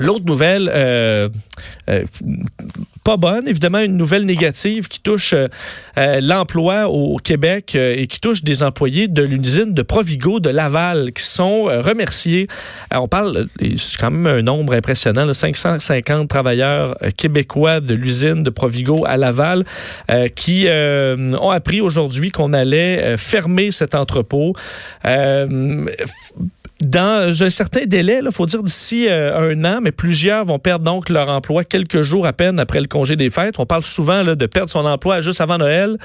L'autre nouvelle, euh, euh, pas bonne, évidemment, une nouvelle négative qui touche euh, l'emploi au Québec et qui touche des employés de l'usine de Provigo de Laval qui sont remerciés. on parle, c'est quand même un nombre impressionnant, là, 550 travailleurs québécois de l'usine de Provigo à Laval qui ont appris aujourd'hui qu'on allait fermer cet entrepôt dans un certain délai, il faut dire d'ici euh, un an, mais plusieurs vont perdre donc leur emploi quelques jours à peine après le congé des fêtes. On parle souvent de perdre son emploi juste avant Noël,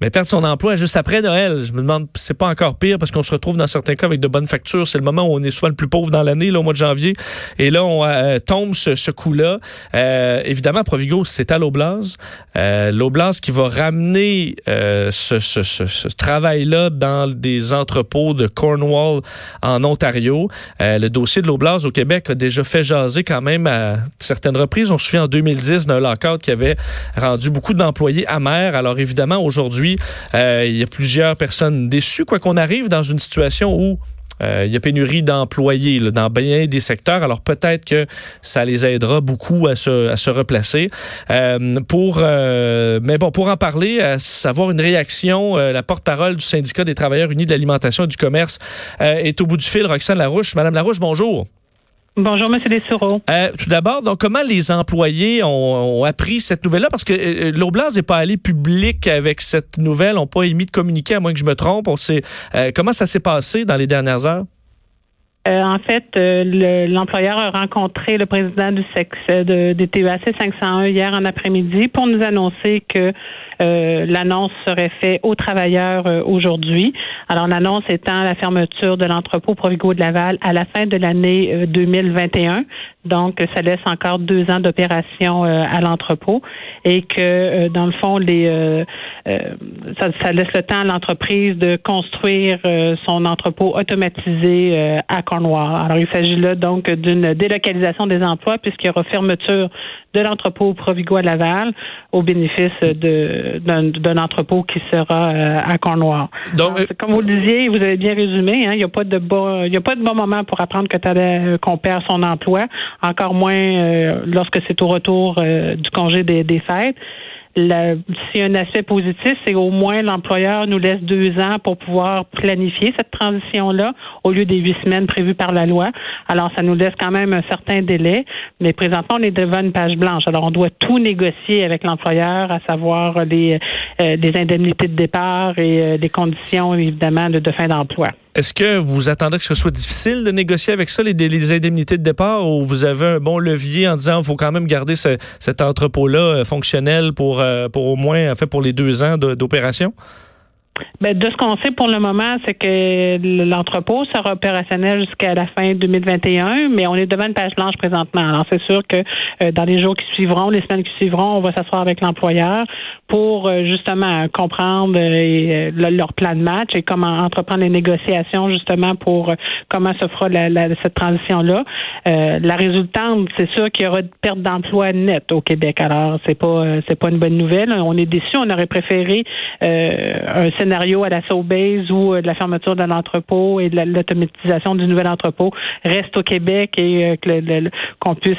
mais perdre son emploi juste après Noël. Je me demande, c'est pas encore pire parce qu'on se retrouve dans certains cas avec de bonnes factures. C'est le moment où on est souvent le plus pauvre dans l'année, au mois de janvier. Et là, on euh, tombe ce, coup-là. Euh, évidemment, Provigo, c'est à l'Oblast. Euh, L'Oblast qui va ramener ce travail-là dans des entrepôts de Cornwall en Ontario euh, le dossier de l'Oblast au Québec a déjà fait jaser quand même à certaines reprises. On se souvient en 2010 d'un lockout qui avait rendu beaucoup d'employés amers. Alors évidemment, aujourd'hui, euh, il y a plusieurs personnes déçues, quoi qu'on arrive dans une situation où euh, il y a pénurie d'employés dans bien des secteurs. Alors peut-être que ça les aidera beaucoup à se, à se replacer. Euh, pour, euh, mais bon, pour en parler, à savoir une réaction, la porte-parole du syndicat des travailleurs unis de l'alimentation et du commerce est au bout du fil. Roxane Larouche. Madame Larouche, bonjour. Bonjour, M. Dessureau. Euh, tout d'abord, donc comment les employés ont, appris cette nouvelle-là? Parce que euh, l'Oblast n'est pas allé public avec cette nouvelle, n'ont pas émis de communiqué, à moins que je me trompe. On sait, euh, comment ça s'est passé dans les dernières heures? en fait, l'employeur a rencontré le président du sexe de, de TEAC 501 hier en après-midi pour nous annoncer que euh, l'annonce serait faite aux travailleurs euh, aujourd'hui. Alors, l'annonce étant la fermeture de l'entrepôt Provigo de Laval à la fin de l'année 2021. Euh, Donc, ça laisse encore deux ans d'opération à l'entrepôt et que, dans le fond, les ça, laisse le temps à l'entreprise de construire son entrepôt automatisé à Cornwall. Alors, il s'agit là donc d'une délocalisation des emplois puisqu'il y aura fermeture de l'entrepôt Provigo à Laval au bénéfice de, d'un, entrepôt qui sera euh, à Cornwall. Donc, euh, comme vous le disiez, vous avez bien résumé, hein, il n'y a pas de bon, il y a pas de bon moment pour apprendre que euh, qu'on perd son emploi, encore moins lorsque c'est au retour du congé des, des fêtes si un aspect positif, c'est au moins l'employeur nous laisse deux ans pour pouvoir planifier cette transition-là au lieu des huit semaines prévues par la loi. Alors, ça nous laisse quand même un certain délai, mais présentement, on est devant une page blanche. Alors, on doit tout négocier avec l'employeur, à savoir les, euh, indemnités de départ et euh, des conditions, évidemment, de fin d'emploi. Est-ce que vous attendez que ce soit difficile de négocier avec ça, les, indemnités de départ, ou vous avez un bon levier en disant qu'il faut quand même garder cet entrepôt-là euh, fonctionnel pour, euh, pour au moins, en fait, pour les deux ans d'opération? Ben, de ce qu'on sait pour le moment, c'est que l'entrepôt sera opérationnel jusqu'à la fin 2021, mais on est devant une page blanche présentement. Alors, c'est sûr que euh, dans les jours qui suivront, les semaines qui suivront, on va s'asseoir avec l'employeur pour euh, justement comprendre euh, leur plan de match et comment entreprendre les négociations justement pour comment se fera cette transition-là. la résultante, c'est sûr qu'il y aura de perte d'emploi nette au Québec. Alors, c'est pas c'est pas une bonne nouvelle. On est déçus. On aurait préféré un scénario scénario à la Sobeys ou euh, de la fermeture de l'entrepôt et de l'automatisation du nouvel entrepôt reste au Québec et euh, qu'on puisse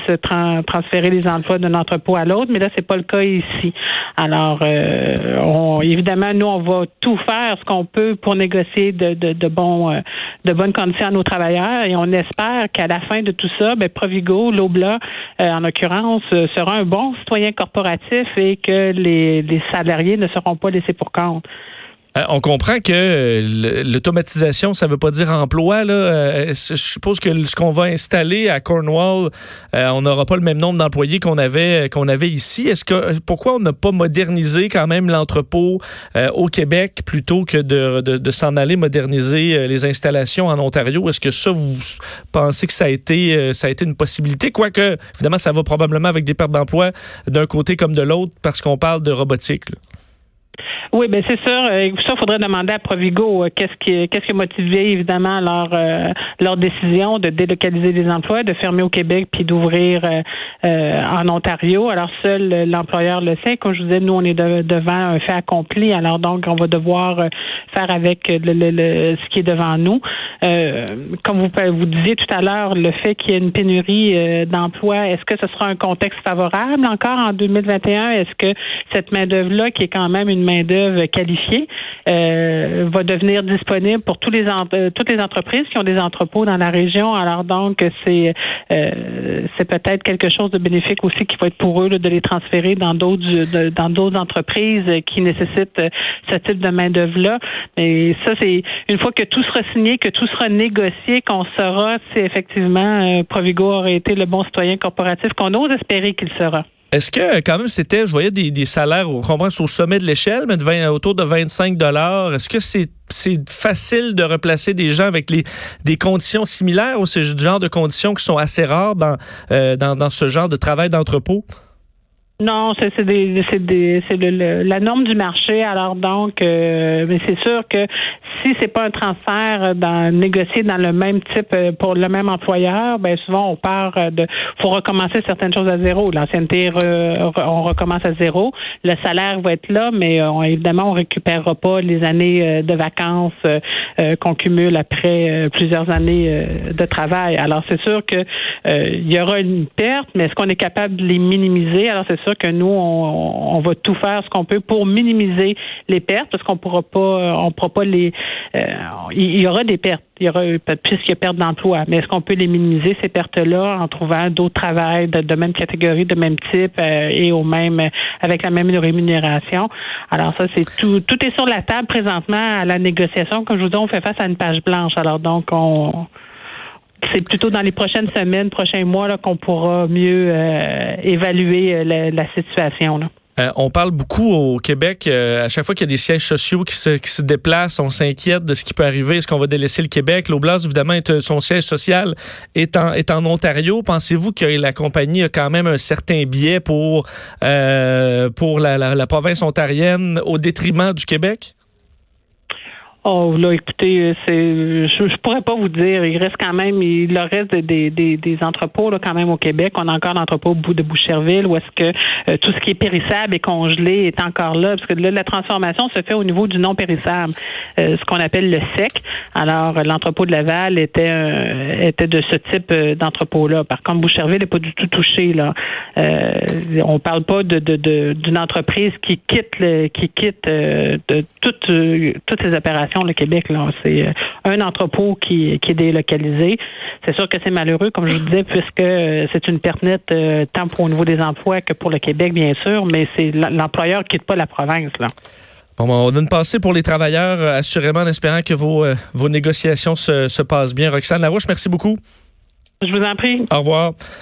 transférer les emplois d'un entrepôt à l'autre, mais là c'est pas le cas ici. Alors euh, évidemment nous on va tout faire ce qu'on peut pour négocier de, de, de bons de bonnes conditions à nos travailleurs et on espère qu'à la fin de tout ça, ben Provigo, l'Obla en l'occurrence sera un bon citoyen corporatif et que les salariés ne seront pas laissés pour compte. Euh, on comprend que euh, l'automatisation, ça ne veut pas dire emploi. Là. Euh, je suppose que ce qu'on va installer à Cornwall, on n'aura pas le même nombre d'employés qu'on avait qu'on avait ici. Est-ce que pourquoi on n'a pas modernisé quand même l'entrepôt au Québec plutôt que de, s'en aller moderniser les installations en Ontario? Est-ce que ça vous pensez que ça a été ça a été une possibilité? Quoique évidemment ça va probablement avec des pertes d'emplois d'un côté comme de l'autre parce qu'on parle de robotique. Oui, ben c'est sûr. Euh, ça, il faudrait demander à Provigo euh, qu'est-ce qui, qu'est-ce qui a motivé évidemment leur euh, leur décision de délocaliser les emplois, de fermer au Québec puis d'ouvrir en Ontario. Alors seul l'employeur le sait. Comme je vous disais, nous on est devant un fait accompli. Alors donc on va devoir faire avec le, ce qui est devant nous. comme vous vous disiez tout à l'heure, le fait qu'il y ait une pénurie d'emplois, est-ce que ce sera un contexte favorable encore en 2021 Est-ce que cette main d'œuvre là, qui est quand même une main d'œuvre qualifiée euh, va devenir disponible pour tous les euh, toutes les entreprises qui ont des entrepôts dans la région. Alors donc c'est euh, c'est peut-être quelque chose de bénéfique aussi qui va être pour eux de les transférer dans d'autres dans d'autres entreprises qui nécessitent ce type de main d'œuvre là. Mais ça c'est une fois que tout sera signé, que tout sera négocié, qu'on saura si effectivement Provigo aurait été le bon citoyen corporatif qu'on ose espérer qu'il sera. Est-ce que quand même c'était, je voyais des, salaires, on comprend, au sommet de l'échelle, mais de autour de 25 dollars. Est-ce que c'est facile de replacer des gens avec des conditions similaires ou c'est le genre de conditions qui sont assez rares dans, euh, ce genre de travail d'entrepôt? Non, c'est la norme du marché. Alors donc, euh, mais c'est sûr que si c'est pas un transfert euh, dans, négocié dans le même type euh, pour le même employeur, ben souvent on part de faut recommencer certaines choses à zéro. L'ancienneté on recommence à zéro. Le salaire va être là, mais on, évidemment on récupérera pas les années de vacances qu'on cumule après plusieurs années de travail. Alors c'est sûr que il y aura une perte, mais est-ce qu'on est capable de les minimiser? Alors c'est sûr que nous, on, va tout faire ce qu'on peut pour minimiser les pertes, parce qu'on pourra pas, on pourra pas les. Euh, il y aura des pertes. Il y aura puisqu'il y a perte d'emploi. Mais est-ce qu'on peut les minimiser ces pertes-là en trouvant d'autres travails de, même catégorie, de même type euh, et au même avec la même rémunération? Alors ça, c'est tout. Tout est sur la table présentement à la négociation. Comme je vous dis, on fait face à une page blanche. Alors donc on c'est plutôt dans les prochaines semaines, prochains mois qu'on pourra mieux euh, évaluer euh, la, situation. Là. Euh, on parle beaucoup au Québec, à chaque fois qu'il y a des sièges sociaux qui se, qui se déplacent, on s'inquiète de ce qui peut arriver. Est-ce qu'on va délaisser le Québec? L'Oblast, évidemment, son siège social est en, est en Ontario. Pensez-vous que la compagnie a quand même un certain biais pour, pour la province ontarienne au détriment du Québec? Oh là, écoutez, euh, c'est je, je, pourrais pas vous dire. Il reste quand même, il leur reste des, des, des entrepôts là quand même au Québec. On a encore l'entrepôt de Boucherville où est-ce que euh, tout ce qui est périssable et congelé est encore là, parce que là la transformation se fait au niveau du non périssable, euh, ce qu'on appelle le sec. Alors l'entrepôt de Laval était était de ce type d'entrepôt là. Par contre, Boucherville n'est pas du tout touché là. Euh, on parle pas de d'une entreprise qui quitte le, qui quitte de toutes toutes ces opérations le Québec. Là, c'est euh, un entrepôt qui, qui est délocalisé. C'est sûr que c'est malheureux, comme je vous disais, puisque euh, c'est une perte nette euh, tant pour au niveau des emplois que pour le Québec, bien sûr, mais c'est l'employeur qui quitte pas la province. Là. Bon, ben, on a une pensée pour les travailleurs, assurément, en espérant que vos, vos négociations se, se passent bien. Roxane Larouche, merci beaucoup. Je vous en prie. Au revoir.